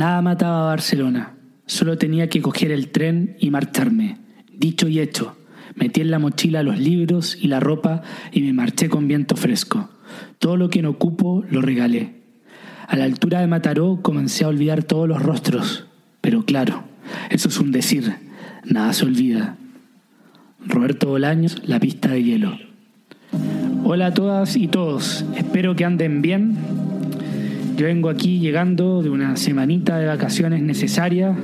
Nada mataba a Barcelona. Solo tenía que coger el tren y marcharme. Dicho y hecho, metí en la mochila los libros y la ropa y me marché con viento fresco. Todo lo que no ocupo lo regalé. A la altura de Mataró comencé a olvidar todos los rostros. Pero claro, eso es un decir. Nada se olvida. Roberto Bolaños, La pista de hielo. Hola a todas y todos. Espero que anden bien. Yo vengo aquí llegando de una semanita de vacaciones necesaria.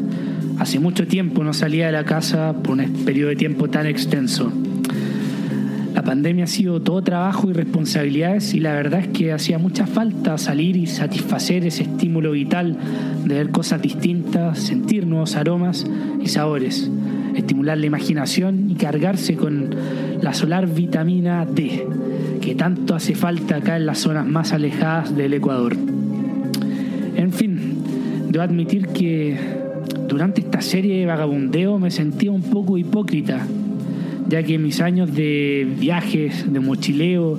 Hace mucho tiempo no salía de la casa por un periodo de tiempo tan extenso. La pandemia ha sido todo trabajo y responsabilidades y la verdad es que hacía mucha falta salir y satisfacer ese estímulo vital de ver cosas distintas, sentir nuevos aromas y sabores, estimular la imaginación y cargarse con la solar vitamina D, que tanto hace falta acá en las zonas más alejadas del Ecuador. En fin, debo admitir que durante esta serie de vagabundeo me sentía un poco hipócrita, ya que mis años de viajes, de mochileo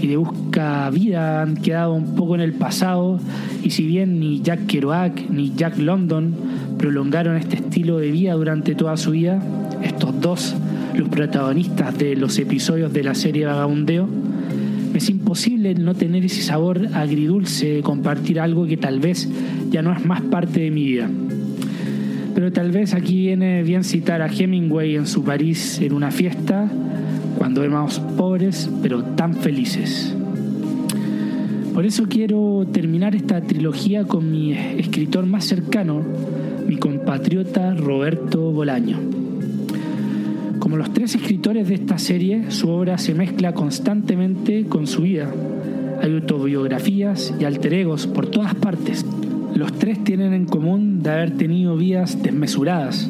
y de busca vida han quedado un poco en el pasado. Y si bien ni Jack Kerouac ni Jack London prolongaron este estilo de vida durante toda su vida, estos dos, los protagonistas de los episodios de la serie Vagabundeo, es imposible no tener ese sabor agridulce de compartir algo que tal vez ya no es más parte de mi vida. Pero tal vez aquí viene bien citar a Hemingway en su París en una fiesta, cuando éramos pobres pero tan felices. Por eso quiero terminar esta trilogía con mi escritor más cercano, mi compatriota Roberto Bolaño. Como los tres escritores de esta serie, su obra se mezcla constantemente con su vida. Hay autobiografías y alter egos por todas partes. Los tres tienen en común de haber tenido vidas desmesuradas,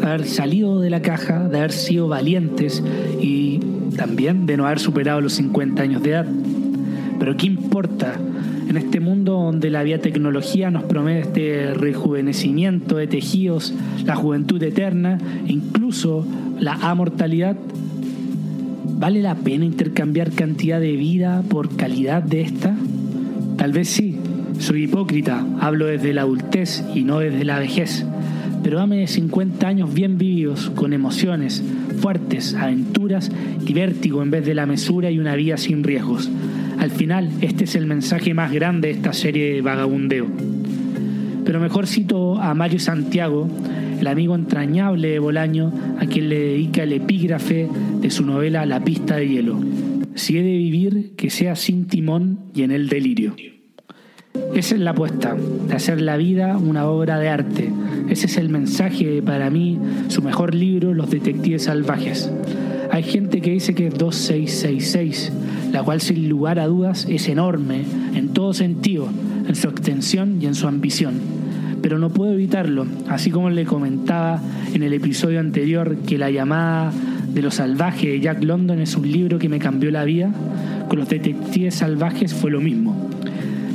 de haber salido de la caja, de haber sido valientes y también de no haber superado los 50 años de edad. Pero ¿qué importa? En este mundo donde la biotecnología nos promete este rejuvenecimiento de tejidos, la juventud eterna, e incluso la amortalidad, ¿vale la pena intercambiar cantidad de vida por calidad de esta? Tal vez sí, soy hipócrita, hablo desde la adultez y no desde la vejez, pero dame de 50 años bien vividos, con emociones, fuertes, aventuras y vértigo en vez de la mesura y una vida sin riesgos. Al final, este es el mensaje más grande de esta serie de vagabundeo. Pero mejor cito a Mario Santiago, el amigo entrañable de Bolaño, a quien le dedica el epígrafe de su novela La pista de hielo. Si he de vivir, que sea sin timón y en el delirio. Esa es la apuesta, de hacer la vida una obra de arte. Ese es el mensaje para mí, su mejor libro, Los Detectives Salvajes. Hay gente que dice que es 2666, la cual sin lugar a dudas es enorme en todo sentido, en su extensión y en su ambición. Pero no puedo evitarlo, así como le comentaba en el episodio anterior que La llamada de los salvajes de Jack London es un libro que me cambió la vida, con los detectives salvajes fue lo mismo.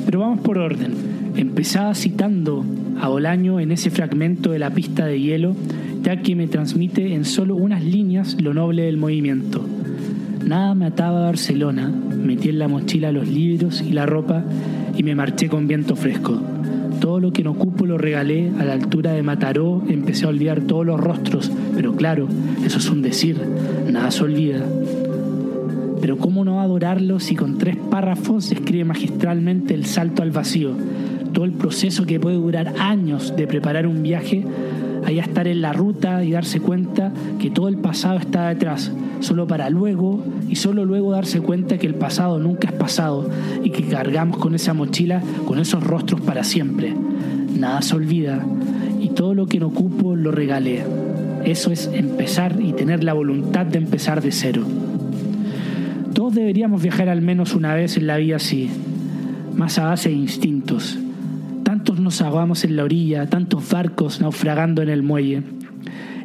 Pero vamos por orden. Empezaba citando a Bolaño en ese fragmento de la pista de hielo ya que me transmite en solo unas líneas lo noble del movimiento. Nada me ataba a Barcelona, metí en la mochila los libros y la ropa y me marché con viento fresco. Todo lo que no ocupo lo regalé a la altura de Mataró, empecé a olvidar todos los rostros, pero claro, eso es un decir, nada se olvida. Pero ¿cómo no adorarlo si con tres párrafos se escribe magistralmente el salto al vacío? Todo el proceso que puede durar años de preparar un viaje a estar en la ruta y darse cuenta que todo el pasado está detrás, solo para luego y solo luego darse cuenta que el pasado nunca es pasado y que cargamos con esa mochila, con esos rostros para siempre. Nada se olvida y todo lo que no ocupo lo regalé. Eso es empezar y tener la voluntad de empezar de cero. Todos deberíamos viajar al menos una vez en la vida así, más a base de instintos nos ahogamos en la orilla, tantos barcos naufragando en el muelle.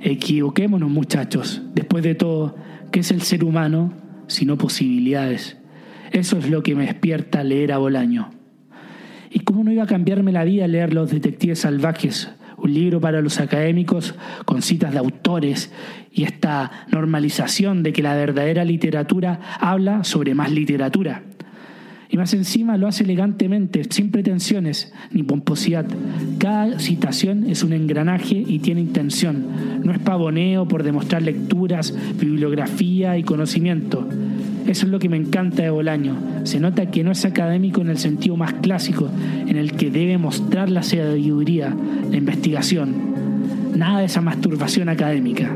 Equivoquémonos muchachos, después de todo, ¿qué es el ser humano sino posibilidades? Eso es lo que me despierta leer a Bolaño. ¿Y cómo no iba a cambiarme la vida leer Los Detectives Salvajes, un libro para los académicos con citas de autores y esta normalización de que la verdadera literatura habla sobre más literatura? Y más encima lo hace elegantemente, sin pretensiones ni pomposidad. Cada citación es un engranaje y tiene intención. No es pavoneo por demostrar lecturas, bibliografía y conocimiento. Eso es lo que me encanta de Bolaño. Se nota que no es académico en el sentido más clásico, en el que debe mostrar la sabiduría, la investigación. Nada de esa masturbación académica.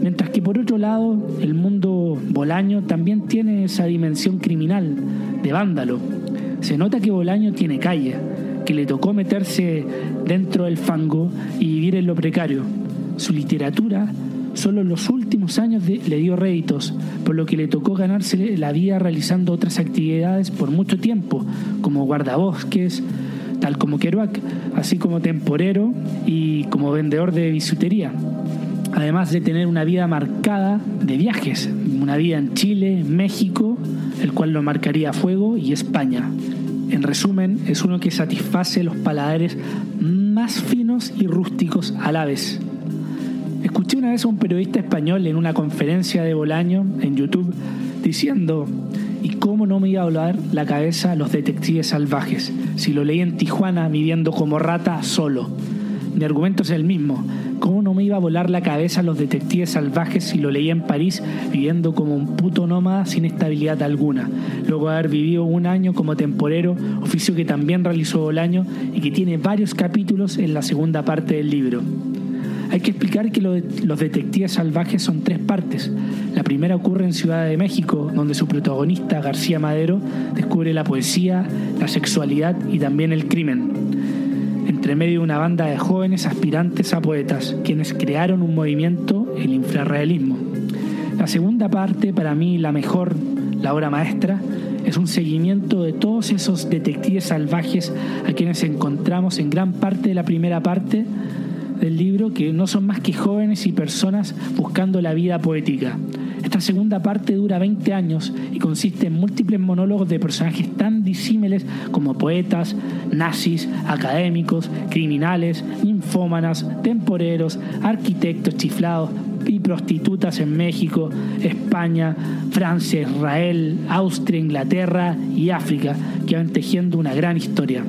Mientras que por otro lado, el mundo Bolaño también tiene esa dimensión criminal, de vándalo. Se nota que Bolaño tiene calle, que le tocó meterse dentro del fango y vivir en lo precario. Su literatura solo en los últimos años le dio réditos, por lo que le tocó ganarse la vida realizando otras actividades por mucho tiempo, como guardabosques, tal como Kerouac, así como temporero y como vendedor de bisutería además de tener una vida marcada de viajes, una vida en Chile, México, el cual lo marcaría fuego, y España. En resumen, es uno que satisface los paladares más finos y rústicos a la vez. Escuché una vez a un periodista español en una conferencia de Bolaño en YouTube diciendo, ¿y cómo no me iba a volar la cabeza los detectives salvajes si lo leí en Tijuana viviendo como rata solo? Mi argumento es el mismo. ¿Cómo no me iba a volar la cabeza los detectives salvajes si lo leía en París viviendo como un puto nómada sin estabilidad alguna? Luego de haber vivido un año como temporero, oficio que también realizó Bolaño y que tiene varios capítulos en la segunda parte del libro. Hay que explicar que los detectives salvajes son tres partes. La primera ocurre en Ciudad de México, donde su protagonista, García Madero, descubre la poesía, la sexualidad y también el crimen entre medio de una banda de jóvenes aspirantes a poetas, quienes crearon un movimiento, el infrarrealismo. La segunda parte, para mí la mejor, la obra maestra, es un seguimiento de todos esos detectives salvajes a quienes encontramos en gran parte de la primera parte del libro, que no son más que jóvenes y personas buscando la vida poética. Esta segunda parte dura 20 años y consiste en múltiples monólogos de personajes tan disímiles como poetas, nazis, académicos, criminales, infómanas, temporeros, arquitectos chiflados y prostitutas en México, España, Francia, Israel, Austria, Inglaterra y África, que van tejiendo una gran historia.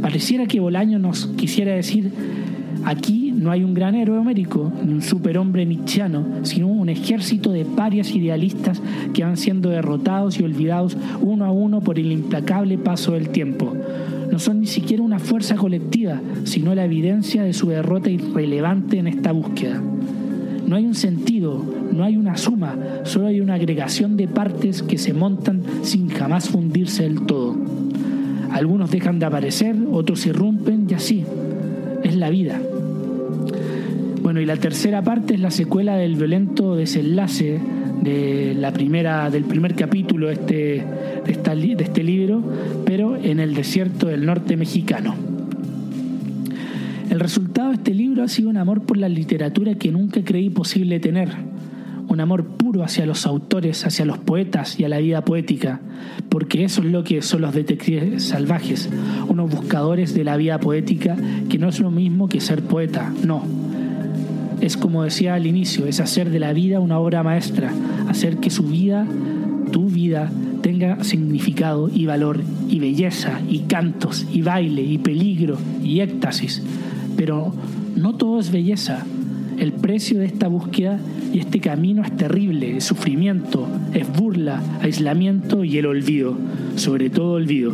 Pareciera que Bolaño nos quisiera decir Aquí no hay un gran héroe homérico, ni un superhombre nietzscheano, sino un ejército de parias idealistas que van siendo derrotados y olvidados uno a uno por el implacable paso del tiempo. No son ni siquiera una fuerza colectiva, sino la evidencia de su derrota irrelevante en esta búsqueda. No hay un sentido, no hay una suma, solo hay una agregación de partes que se montan sin jamás fundirse del todo. Algunos dejan de aparecer, otros irrumpen y así. Es la vida. Bueno, y la tercera parte es la secuela del violento desenlace de la primera, del primer capítulo este, de, de este libro, pero en el desierto del norte mexicano. El resultado de este libro ha sido un amor por la literatura que nunca creí posible tener un amor puro hacia los autores, hacia los poetas y a la vida poética, porque eso es lo que son los detectives salvajes, unos buscadores de la vida poética que no es lo mismo que ser poeta, no. Es como decía al inicio, es hacer de la vida una obra maestra, hacer que su vida, tu vida, tenga significado y valor y belleza y cantos y baile y peligro y éxtasis. Pero no todo es belleza, el precio de esta búsqueda y este camino es terrible, es sufrimiento, es burla, aislamiento y el olvido, sobre todo olvido.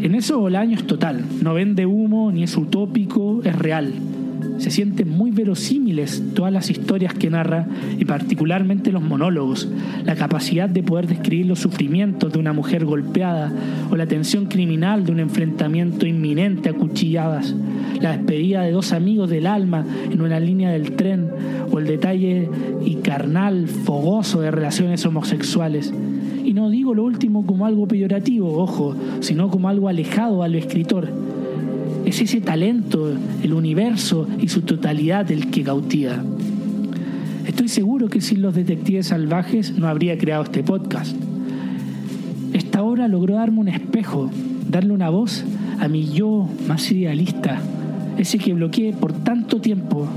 En eso Bolaño es total, no vende humo ni es utópico, es real se sienten muy verosímiles todas las historias que narra y particularmente los monólogos, la capacidad de poder describir los sufrimientos de una mujer golpeada o la tensión criminal de un enfrentamiento inminente a cuchilladas, la despedida de dos amigos del alma en una línea del tren o el detalle y carnal, fogoso de relaciones homosexuales. Y no digo lo último como algo peyorativo, ojo, sino como algo alejado al escritor es ese talento, el universo y su totalidad el que cautiva. Estoy seguro que sin los detectives salvajes no habría creado este podcast. Esta obra logró darme un espejo, darle una voz a mi yo más idealista, ese que bloqueé por tanto tiempo,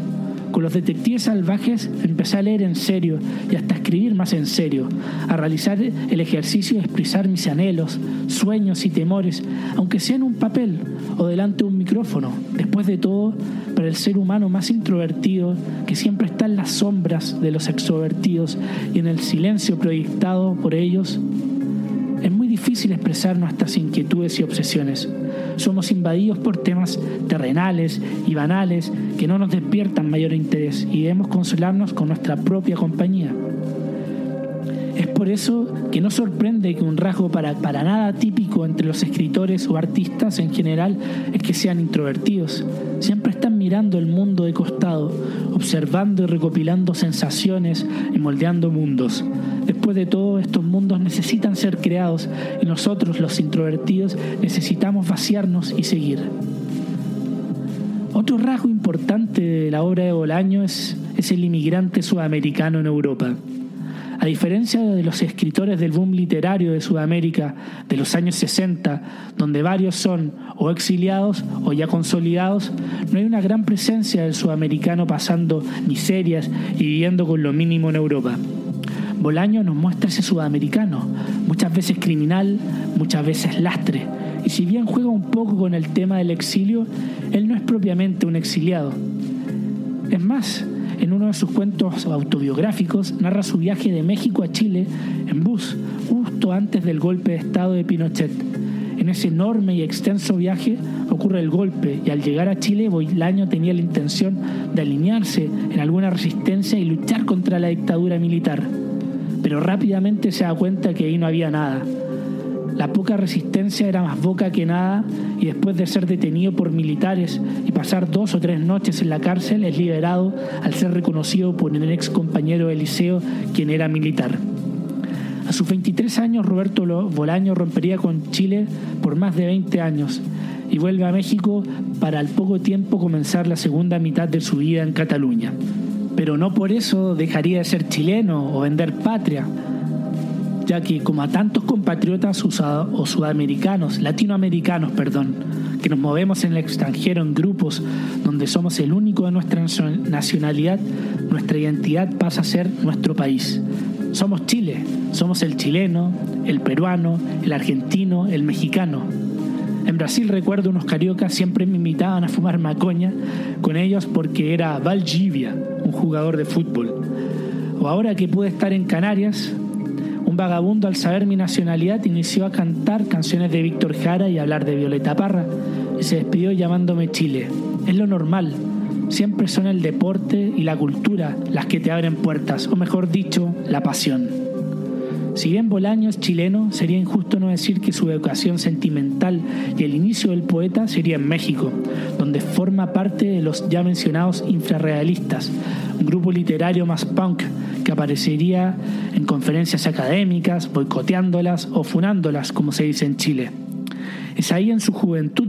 Con los detectives salvajes empecé a leer en serio y hasta a escribir más en serio, a realizar el ejercicio de expresar mis anhelos, sueños y temores, aunque sea en un papel o delante de un micrófono. Después de todo, para el ser humano más introvertido, que siempre está en las sombras de los extrovertidos y en el silencio proyectado por ellos, es muy difícil expresar nuestras inquietudes y obsesiones. Somos invadidos por temas terrenales y banales que no nos despiertan mayor interés y debemos consolarnos con nuestra propia compañía. Por eso que no sorprende que un rasgo para, para nada típico entre los escritores o artistas en general es que sean introvertidos. Siempre están mirando el mundo de costado, observando y recopilando sensaciones y moldeando mundos. Después de todo, estos mundos necesitan ser creados y nosotros, los introvertidos, necesitamos vaciarnos y seguir. Otro rasgo importante de la obra de Bolaño es, es el inmigrante sudamericano en Europa. A diferencia de los escritores del boom literario de Sudamérica de los años 60, donde varios son o exiliados o ya consolidados, no hay una gran presencia del sudamericano pasando miserias y viviendo con lo mínimo en Europa. Bolaño nos muestra ese sudamericano, muchas veces criminal, muchas veces lastre. Y si bien juega un poco con el tema del exilio, él no es propiamente un exiliado. Es más, en uno de sus cuentos autobiográficos narra su viaje de México a Chile en bus, justo antes del golpe de Estado de Pinochet. En ese enorme y extenso viaje ocurre el golpe y al llegar a Chile Bolaño tenía la intención de alinearse en alguna resistencia y luchar contra la dictadura militar pero rápidamente se da cuenta que ahí no había nada. La poca resistencia era más boca que nada y después de ser detenido por militares y pasar dos o tres noches en la cárcel es liberado al ser reconocido por un ex compañero de liceo quien era militar. A sus 23 años Roberto Bolaño rompería con Chile por más de 20 años y vuelve a México para al poco tiempo comenzar la segunda mitad de su vida en Cataluña pero no por eso dejaría de ser chileno o vender patria, ya que como a tantos compatriotas o sudamericanos, latinoamericanos, perdón, que nos movemos en el extranjero en grupos donde somos el único de nuestra nacionalidad, nuestra identidad pasa a ser nuestro país. Somos Chile, somos el chileno, el peruano, el argentino, el mexicano. En Brasil recuerdo unos cariocas siempre me invitaban a fumar macoña con ellos porque era Valdivia, un jugador de fútbol. O ahora que pude estar en Canarias, un vagabundo al saber mi nacionalidad inició a cantar canciones de Víctor Jara y hablar de Violeta Parra y se despidió llamándome Chile. Es lo normal. Siempre son el deporte y la cultura las que te abren puertas, o mejor dicho, la pasión. Si bien Bolaño es chileno, sería injusto no decir que su educación sentimental y el inicio del poeta sería en México, donde forma parte de los ya mencionados infrarrealistas, un grupo literario más punk que aparecería en conferencias académicas, boicoteándolas o funándolas, como se dice en Chile. Es ahí en su juventud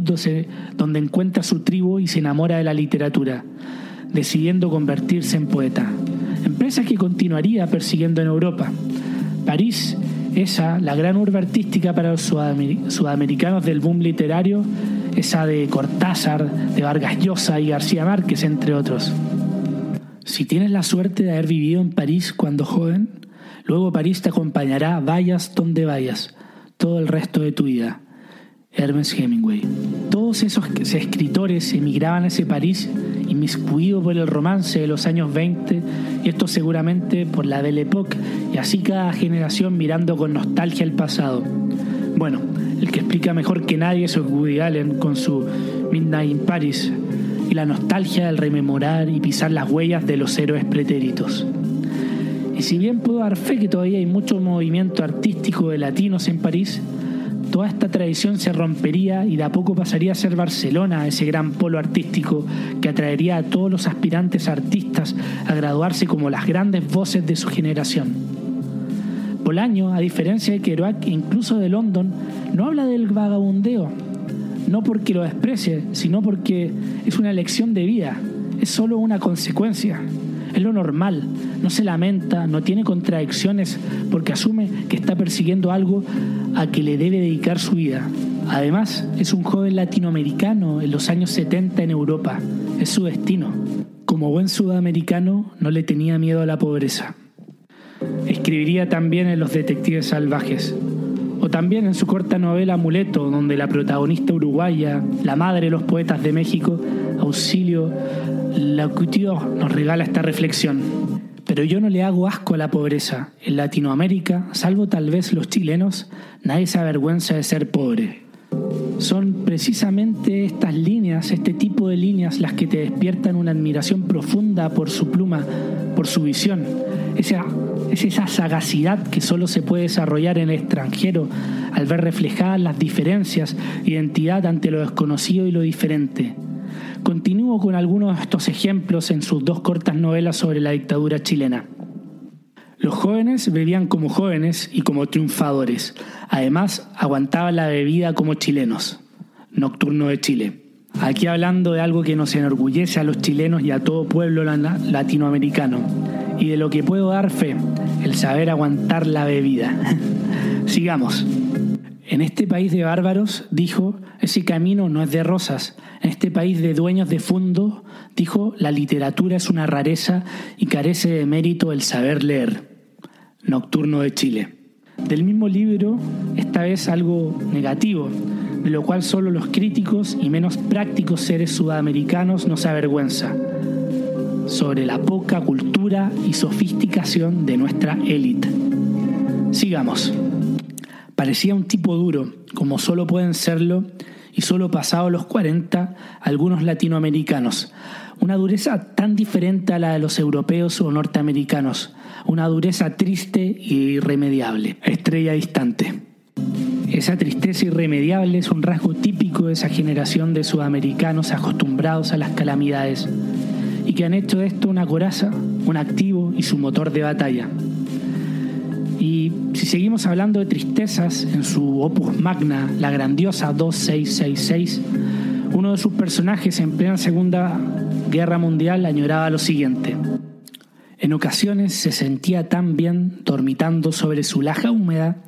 donde encuentra su tribu y se enamora de la literatura, decidiendo convertirse en poeta, empresa que continuaría persiguiendo en Europa París, esa, la gran urbe artística para los sudamericanos del boom literario, esa de Cortázar, de Vargas Llosa y García Márquez, entre otros. Si tienes la suerte de haber vivido en París cuando joven, luego París te acompañará vayas donde vayas, todo el resto de tu vida. Hermes Hemingway. Todos esos escritores emigraban a ese París inmiscuido por el romance de los años 20 y esto seguramente por la Belle Époque y así cada generación mirando con nostalgia el pasado. Bueno, el que explica mejor que nadie es Woody Allen con su Midnight in Paris y la nostalgia del rememorar y pisar las huellas de los héroes pretéritos. Y si bien puedo dar fe que todavía hay mucho movimiento artístico de latinos en París, toda esta tradición se rompería y de a poco pasaría a ser Barcelona, ese gran polo artístico que atraería a todos los aspirantes artistas a graduarse como las grandes voces de su generación. Bolaño, a diferencia de Kerouac incluso de London, no habla del vagabundeo, no porque lo desprecie, sino porque es una elección de vida, es solo una consecuencia. Es lo normal, no se lamenta, no tiene contradicciones porque asume que está persiguiendo algo a que le debe dedicar su vida. Además, es un joven latinoamericano en los años 70 en Europa, es su destino. como buen sudamericano, no le tenía miedo a la pobreza. Escribiría también en Los Detectives Salvajes, o también en su corta novela Amuleto, donde la protagonista uruguaya, la madre de los poetas de México, Auxilio Lacutió, nos regala esta reflexión. Pero yo no le hago asco a la pobreza. En Latinoamérica, salvo tal vez los chilenos, nadie se avergüenza de ser pobre. Son precisamente estas líneas, este tipo de líneas, las que te despiertan una admiración profunda por su pluma, por su visión. Esa, es esa sagacidad que solo se puede desarrollar en el extranjero al ver reflejadas las diferencias, identidad ante lo desconocido y lo diferente. Continúo con algunos de estos ejemplos en sus dos cortas novelas sobre la dictadura chilena. Los jóvenes bebían como jóvenes y como triunfadores. Además, aguantaban la bebida como chilenos. Nocturno de Chile. Aquí hablando de algo que nos enorgullece a los chilenos y a todo pueblo latinoamericano. Y de lo que puedo dar fe, el saber aguantar la bebida. Sigamos. En este país de bárbaros, dijo, ese camino no es de rosas. En este país de dueños de fondo, dijo, la literatura es una rareza y carece de mérito el saber leer. Nocturno de Chile. Del mismo libro, esta vez algo negativo, de lo cual solo los críticos y menos prácticos seres sudamericanos nos avergüenza, sobre la poca cultura y sofisticación de nuestra élite. Sigamos. Parecía un tipo duro, como solo pueden serlo, y solo pasado los 40, algunos latinoamericanos. Una dureza tan diferente a la de los europeos o norteamericanos. Una dureza triste e irremediable. Estrella distante. Esa tristeza irremediable es un rasgo típico de esa generación de sudamericanos acostumbrados a las calamidades y que han hecho de esto una coraza, un activo y su motor de batalla. Y si seguimos hablando de tristezas, en su opus magna, la grandiosa 2666, uno de sus personajes en plena Segunda Guerra Mundial añoraba lo siguiente. En ocasiones se sentía tan bien dormitando sobre su laja húmeda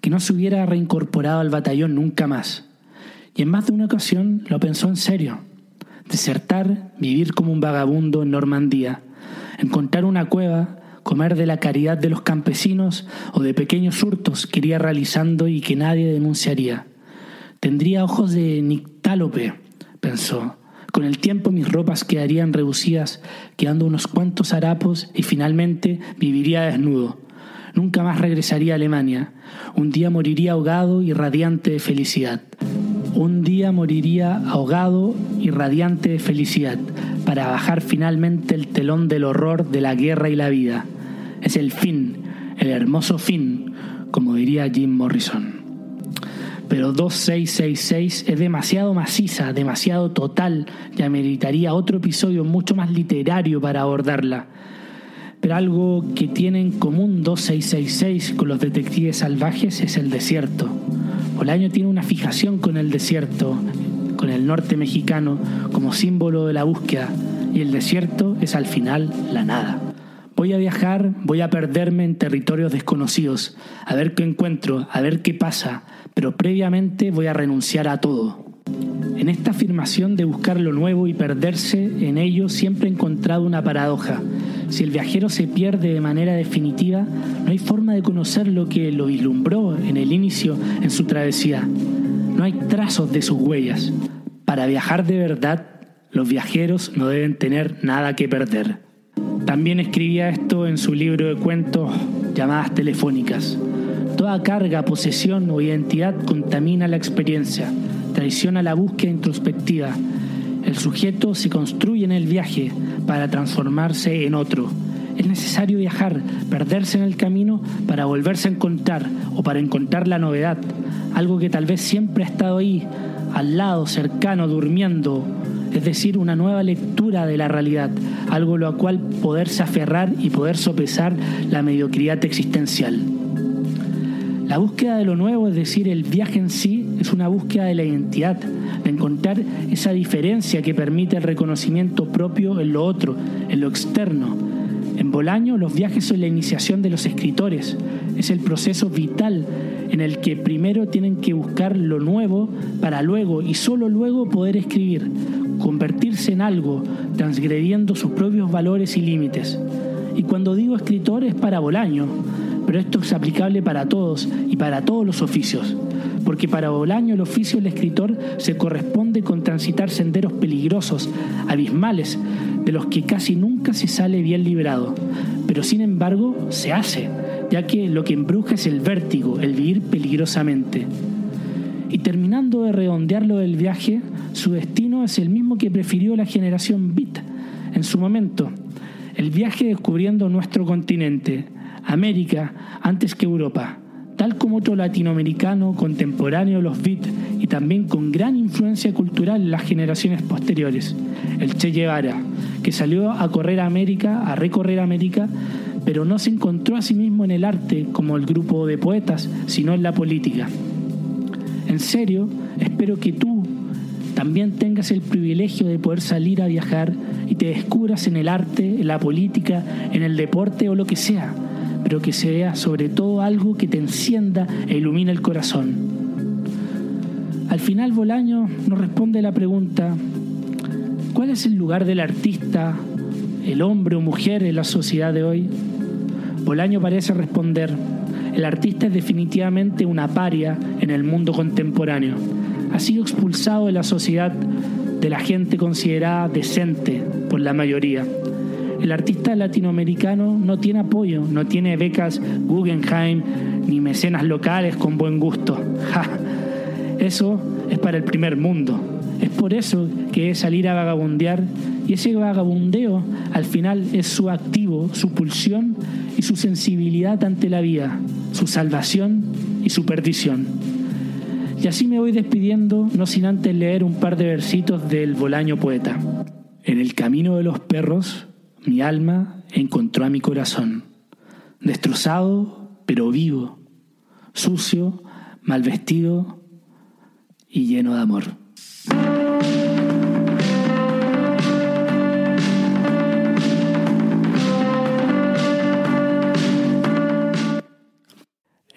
que no se hubiera reincorporado al batallón nunca más. Y en más de una ocasión lo pensó en serio. Desertar, vivir como un vagabundo en Normandía, encontrar una cueva, comer de la caridad de los campesinos o de pequeños hurtos que iría realizando y que nadie denunciaría. Tendría ojos de nictálope, pensó. Con el tiempo mis ropas quedarían reducidas, quedando unos cuantos harapos y finalmente viviría desnudo. Nunca más regresaría a Alemania. Un día moriría ahogado y radiante de felicidad. Un día moriría ahogado y radiante de felicidad para bajar finalmente el telón del horror de la guerra y la vida. Es el fin, el hermoso fin, como diría Jim Morrison. Pero 2666 es demasiado maciza, demasiado total, ya meritaría otro episodio mucho más literario para abordarla. Pero algo que tiene en común 2666 con los detectives salvajes es el desierto. Bolaño tiene una fijación con el desierto, con el norte mexicano como símbolo de la búsqueda, y el desierto es al final la nada. Voy a viajar, voy a perderme en territorios desconocidos, a ver qué encuentro, a ver qué pasa, pero previamente voy a renunciar a todo. En esta afirmación de buscar lo nuevo y perderse en ello siempre he encontrado una paradoja. Si el viajero se pierde de manera definitiva, no hay forma de conocer lo que lo vislumbró en el inicio en su travesía. No hay trazos de sus huellas. Para viajar de verdad, los viajeros no deben tener nada que perder. También escribía esto en su libro de cuentos llamadas telefónicas. Toda carga, posesión o identidad contamina la experiencia, traiciona la búsqueda introspectiva. El sujeto se construye en el viaje para transformarse en otro. Es necesario viajar, perderse en el camino para volverse a encontrar o para encontrar la novedad, algo que tal vez siempre ha estado ahí, al lado, cercano, durmiendo, es decir, una nueva lectura de la realidad, algo lo cual poderse aferrar y poder sopesar la mediocridad existencial. La búsqueda de lo nuevo, es decir, el viaje en sí, es una búsqueda de la identidad, de encontrar esa diferencia que permite el reconocimiento propio en lo otro, en lo externo. En Bolaño, los viajes son la iniciación de los escritores, es el proceso vital en el que primero tienen que buscar lo nuevo para luego y solo luego poder escribir, convertirse en algo, transgrediendo sus propios valores y límites. Y cuando digo escritor es para Bolaño, pero esto es aplicable para todos y para todos los oficios, porque para Bolaño el oficio del escritor se corresponde con transitar senderos peligrosos, abismales, de los que casi nunca se sale bien librado, pero sin embargo se hace, ya que lo que embruja es el vértigo, el vivir peligrosamente. Y terminando de redondearlo del viaje, su destino es el mismo que prefirió la generación Beat en su momento, el viaje descubriendo nuestro continente, América, antes que Europa, tal como otro latinoamericano contemporáneo los Beat y también con gran influencia cultural en las generaciones posteriores, el Che Guevara, que salió a correr a América, a recorrer América, pero no se encontró a sí mismo en el arte como el grupo de poetas, sino en la política. En serio, espero que tú también tengas el privilegio de poder salir a viajar y te descubras en el arte, en la política, en el deporte o lo que sea, pero que sea sobre todo algo que te encienda e ilumine el corazón. Al final Bolaño nos responde la pregunta, ¿cuál es el lugar del artista, el hombre o mujer en la sociedad de hoy? Bolaño parece responder, el artista es definitivamente una paria en el mundo contemporáneo. Ha sido expulsado de la sociedad de la gente considerada decente por la mayoría. El artista latinoamericano no tiene apoyo, no tiene becas Guggenheim ni mecenas locales con buen gusto. Eso es para el primer mundo. Es por eso que es salir a vagabundear y ese vagabundeo al final es su activo, su pulsión y su sensibilidad ante la vida, su salvación y su perdición. Y así me voy despidiendo, no sin antes leer un par de versitos del Bolaño poeta. En el camino de los perros, mi alma encontró a mi corazón, destrozado pero vivo, sucio, mal vestido y lleno de amor.